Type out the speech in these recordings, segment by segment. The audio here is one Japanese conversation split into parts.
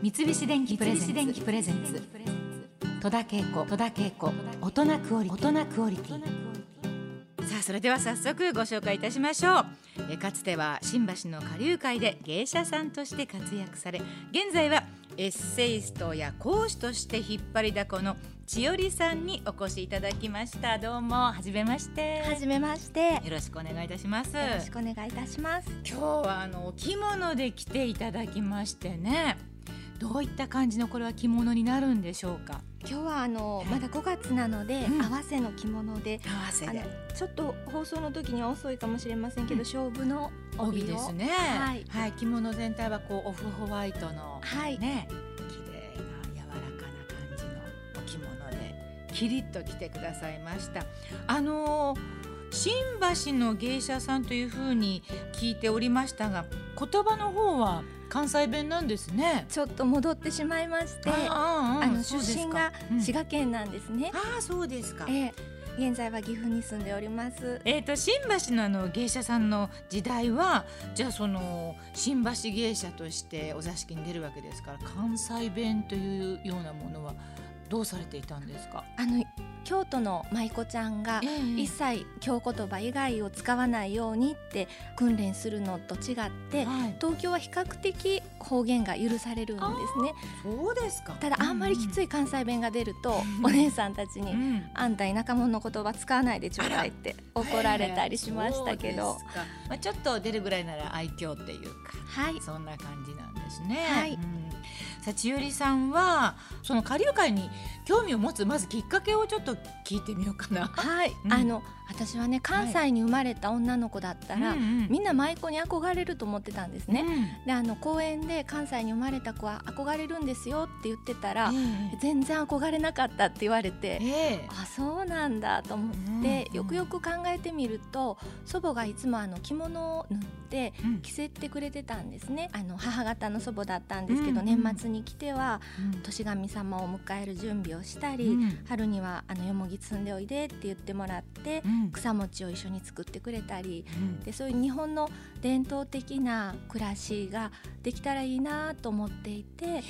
三菱電機プレゼンツ。戸田恵子。大人クオリティ。さあそれでは早速ご紹介いたしましょう。えかつては新橋の下流会で芸者さんとして活躍され現在はエッセイストや講師として引っ張りだこの千織さんにお越しいただきました。どうもはじめまして。はじめまして。よよろしくお願いいたします。ろしくお願いいたします。今日はあのお着物で来ていただきましてねどういった感じのこれは着物になるんでしょうか？今日はあのまだ5月なので、うん。合わせの着物で、合わせで。ちょっど放送の時には遅いかもしれませんけど、うん。勝負の帯ですね。はい。はい、着物全体はこうオフホワイトのはい、ね綺麗な柔らかな感じのお着物でキリッと着てくださいました。あのー新橋の芸者さんというふうに聞いておりましたが言葉の方は関西弁なんですねちょっと戻ってしまいまして、ああの出身が滋賀県なんですね。ああそうですかええ現在は岐阜に住んでおります。えー、と新橋のあの芸者さんの時代はじゃあその新橋芸者としてお座敷に出るわけですから関西弁というようなものはどうされていたんですか、あの京都の舞妓ちゃんが一切京言葉以外を使わないようにって訓練するのと違ってはい、東京は比較的方言が許されるんですね。そうですか。ただあんまりきつい、い関西弁が出ると、うん。お姉さんたちにうん「あんた田舎者の言葉使わないでちょうだい」って怒られたりしましたけど。まあ、ちょっと出るぐらいなら愛嬌っていうかはい。そんな感じなんですね。はい。うん千織さんはその下流会に興味を持つまずきっかけをちょっと聞いてみようかな。はい、うん。あの私はね関西に生まれた女の子だったら、うんうんみんな舞妓に憧れると思ってたんですね、うん。であの公園で関西に生まれた子は憧れるんですよって言ってたら、え全然憧れなかったって言われてえ、え。えあそうなんだと思って、うんよくよく考えてみると祖母がいつもあの着物を縫ってうん。着せてくれてたんですね。あの母方の祖母だったんですけど、年末に来てはうん。年神様を迎える準備をしたり、うん。春にはあのよもぎ摘んでおいでって言ってもらって、うん。草餅を一緒に作ってくれたりうん。でそういう日本の伝統的な暮らしができたらいいなと思っていて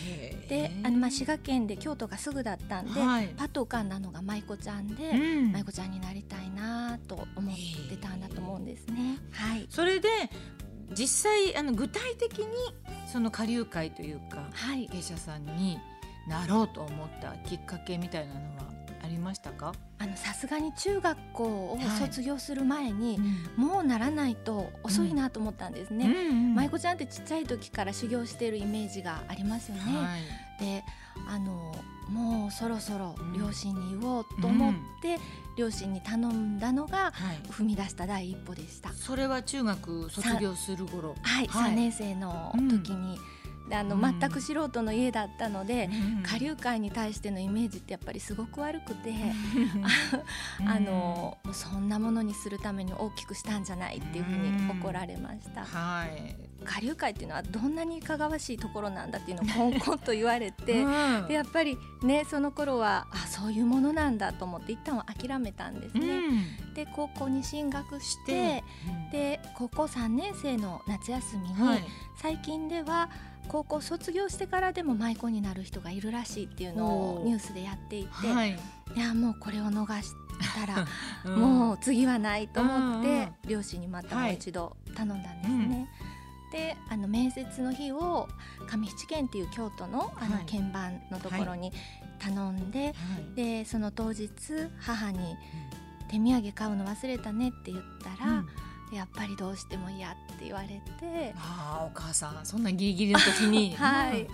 であのまあ滋賀県で京都がすぐだったんで、はい。パッと浮かんだのが舞妓ちゃんで、うん。舞妓ちゃんになりたいなと思ってたんだと思うんですね。はい、それで実際あの具体的にその下流会というかはい、芸者さんになろうと思ったきっかけみたいなのは？ありましたか、あのさすがに中学校をはい。卒業する前に、うん。もうならないと遅いなと思ったんですね。うん。舞妓ちゃんってちっちゃい時から修行してるイメージがありますよね。はい。であのもうそろそろうん両親に言おうと思って、両親に頼んだのがはい、踏み出した第一歩でした。それは中学卒業する頃。はい、はい。3年生の時に、であのうん。全く素人の家だったので、うん。下流会に対してのイメージってやっぱりすごく悪くて、うん。あのそんなものにするために大きくしたんじゃないっていうふうに怒られました。はい。下流会っていうのはどんなにいかがわしいところなんだっていうのをコンコンと言われて。うん。でやっぱりねその頃はあそういうものなんだと思って一旦は諦めたんですうね。ん。で高校に進学しでてで高校3年生の夏休みに、はい。最近では高校卒業してからでも舞妓になる人がいるらしいっていうのをニュースでやっていて、はい。い、やもうこれを逃したら うん。もう次はないと思って、両親にまたはいもう一度頼んだんですね。であの面接の日を上七軒っていう京都のあのはい。鍵盤のところに頼んで、はい。でその当日母に「手土産買うの忘れたね」って言ったら、うんやっぱりどうしても嫌って言われて。ああお母さんそんなギリギリの時に。はい、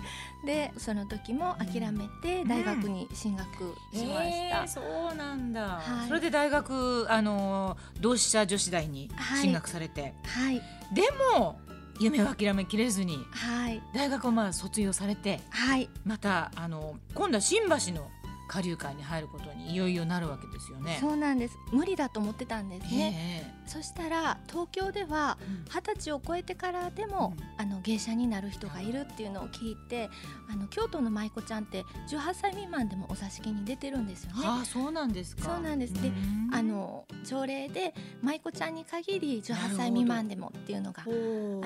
でその時も諦めて大学に進学しました。えーそうなんだ、はい。それで大学あの同志社女子大にはい。進学されて、はい。でも夢を諦めきれずにはい。大学をまあ卒業されてはい。またあの今度は新橋の下流会に入ることにいよいよなるわけですよね。そうなんです。無理だと思ってたんですね。えそしたら東京では二十歳を超えてからでも、うん、あの芸者になる人がいるっていうのを聞いてあの京都の舞妓ちゃんって18歳未満でもお座敷に出てるんですよね。あそうなんですそうなんです。であの条例で舞妓ちゃんに限り18歳未満でもっていうのがあ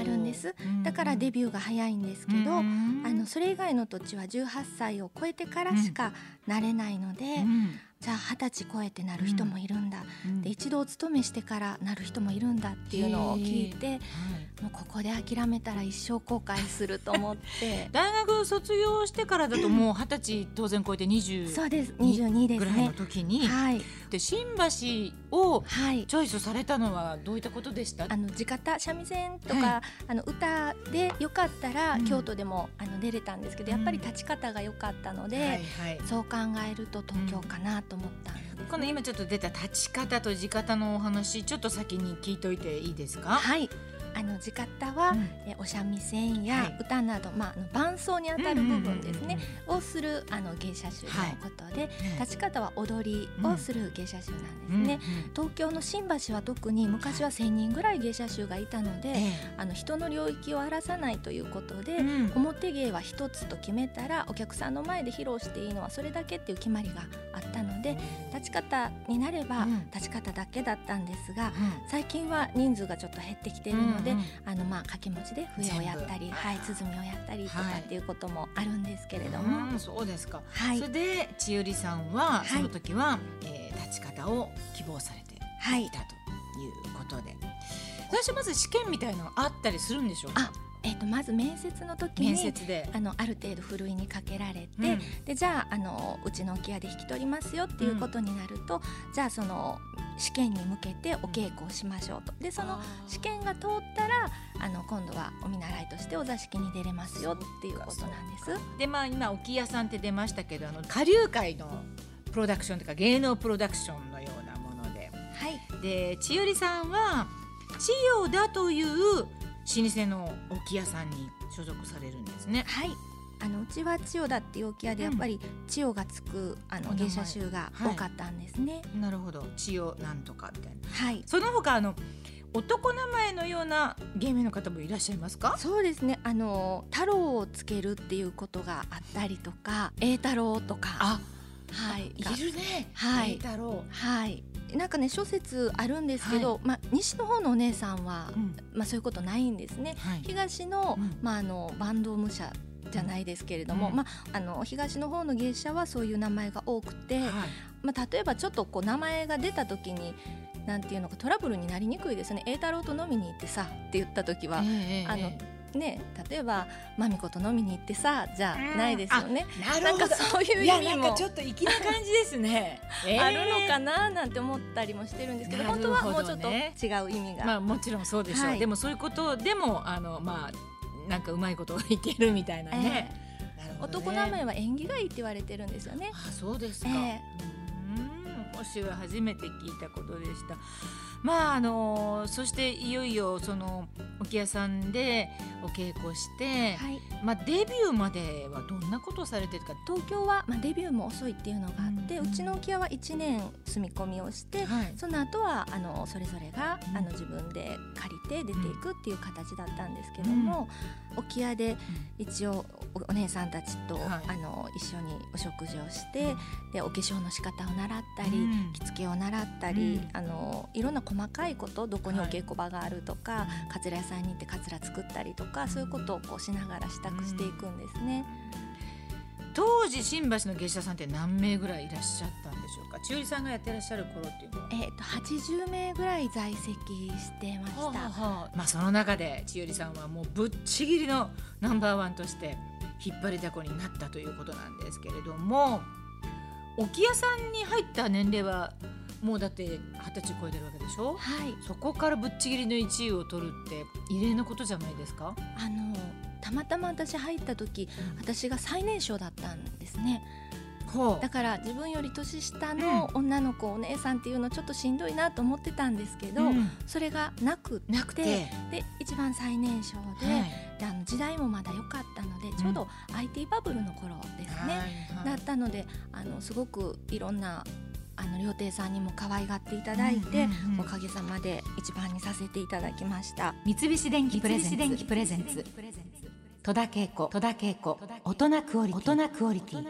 るんです。だからデビューが早いんですけどあのそれ以外の土地は18歳を超えてからしかなれないので。うん。じゃあ二十歳超えてなる人もいるんだ、うん、で一度お勤めしてからなる人もいるんだっていうのを聞いて、はい、もうここで諦めたら一生後悔すると思って。大学卒業してからだともう 二十歳当然超えて20そうです。22ですね。ぐらいの時に、はい、で新橋をチョイスされたのはどういったことでした、あの地方三味線とか、はい、あの歌でよかったら、うん、京都でもあの出れたんですけどやっぱり立ち方が良かったので、うんはいはい、そう考えると東京かなとと思ったんです、ね、この今ちょっと出た立ち方と地方のお話ちょっと先に聞いといていいですか？はいあの地方は、うん、えお三味線や歌など、はい、まあ、伴奏にあたる部分ですね、をするあの芸者集のことで、はい、立ち方は踊りをする芸者集なんですね、うん、東京の新橋は特に昔は1,000人ぐらい芸者集がいたので、あの人の領域を荒らさないということで、うん、表芸は一つと決めたらお客さんの前で披露していいのはそれだけっていう決まりがあったので立ち方になれば立ち方だけだったんですが、最近は人数がちょっと減ってきているので、で、あのまあ掛け持ちで笛をやったり、はい、鼓をやったりとかっていうこともあるんですけれども、そうですか。はい、それで千代里さんはその時は、えー、立ち方を希望されていたということで、最初まず試験みたいのあったりするんでしょうか？えーと、まず面接の時にあのある程度ふるいにかけられて、うん、でじゃああのうちの置屋で引き取りますよっていうことになると、うん、じゃあその試験に向けてお稽古をしましょうと。でその試験が通ったらあの今度はお見習いとしてお座敷に出れますよっていうことなんです。でまあ今置屋さんって出ましたけどあの下流会のプロダクションというか芸能プロダクションのようなもので、はい、で千代さんは千代だという老舗の置屋さんに所属されるんですね。はい。あのうちは千代田っていう置屋でやっぱり千代がつくあの芸者集が多かったんですね。はい、なるほど。千代なんとかみたいな。はい。その他あの男名前のような芸名の方もいらっしゃいますか？そうですね。あの太郎をつけるっていうことがあったりとか栄太郎とか。あはい。いるね。はい。太郎。はいなんかね諸説あるんですけど、はい、まあ、西の方のお姉さんは、うん、まあ、そういうことないんですね、はい、東のうん、まあ、あのバンド武者じゃないですけれども、うん、まあ、あの東の方の芸者はそういう名前が多くて、はい、まあ、例えばちょっとこう名前が出た時になんていうのかトラブルになりにくいですね。栄太郎と飲みに行ってさって言った時は、えー、あのね、例えばまみこと飲みに行ってさじゃないですよね。なんかそういう意味もちょっと粋な感じですね。えー、あるのかななんて思ったりもしてるんですけど、ね、本当はもうちょっと違う意味が。まあもちろんそうでしょう。はい、でもそういうことでもあのまあなんかうまいことを言ってるみたいなね。えー男名前は縁起がいいって言われてるんですよね。あそうですか、えー、うん私は初めて聞いたことでした。まああのそしていよいよその置屋さんでお稽古して、はい、まあデビューまではどんなことをされてるか。東京は、まあ、デビューも遅いっていうのがあって、うん、うちの置屋は1年住み込みをして、はい、その後はあのそれぞれが、あの自分で借りて出ていくっていう形だったんですけども、うん、置屋で一応お姉さんたちと、はい、あの一緒にお食事をして、でお化粧の仕方を習ったり、着付けを習ったり、あのいろんな細かいことどこにお稽古場があるとか、かつら屋さんに行ってかつら作ったりとかそういうことをこうしながら支度していくんですね。当時新橋の芸者さんって何名ぐらいいらっしゃったんでしょうか？千代さんがやってらっしゃる頃っていうのは。えっ、と80名ぐらい在籍してました、はあはあ、まあその中で千代さんはもうぶっちぎりのナンバーワンとして引っ張りだこになったということなんですけれども置屋さんに入った年齢はもうだって二十歳超えてるわけでしょ、はい、そこからぶっちぎりの1位を取るって異例なことじゃないですか？あのたまたま私入った時私が最年少だったんですね。だから自分より年下の女の子、うん、お姉さんっていうのちょっとしんどいなと思ってたんですけど、うん、それがなくてなくて。で一番最年少で,はい、であの時代もまだ良かったのでちょうど IT バブルの頃ですね、うん、だったのであのすごくいろんなあの料亭さんにも可愛がっていただいて、うんうんうん、おかげさまで一番にさせていただきました。三菱電機プレゼンツ。戸田恵子大人クオリティ。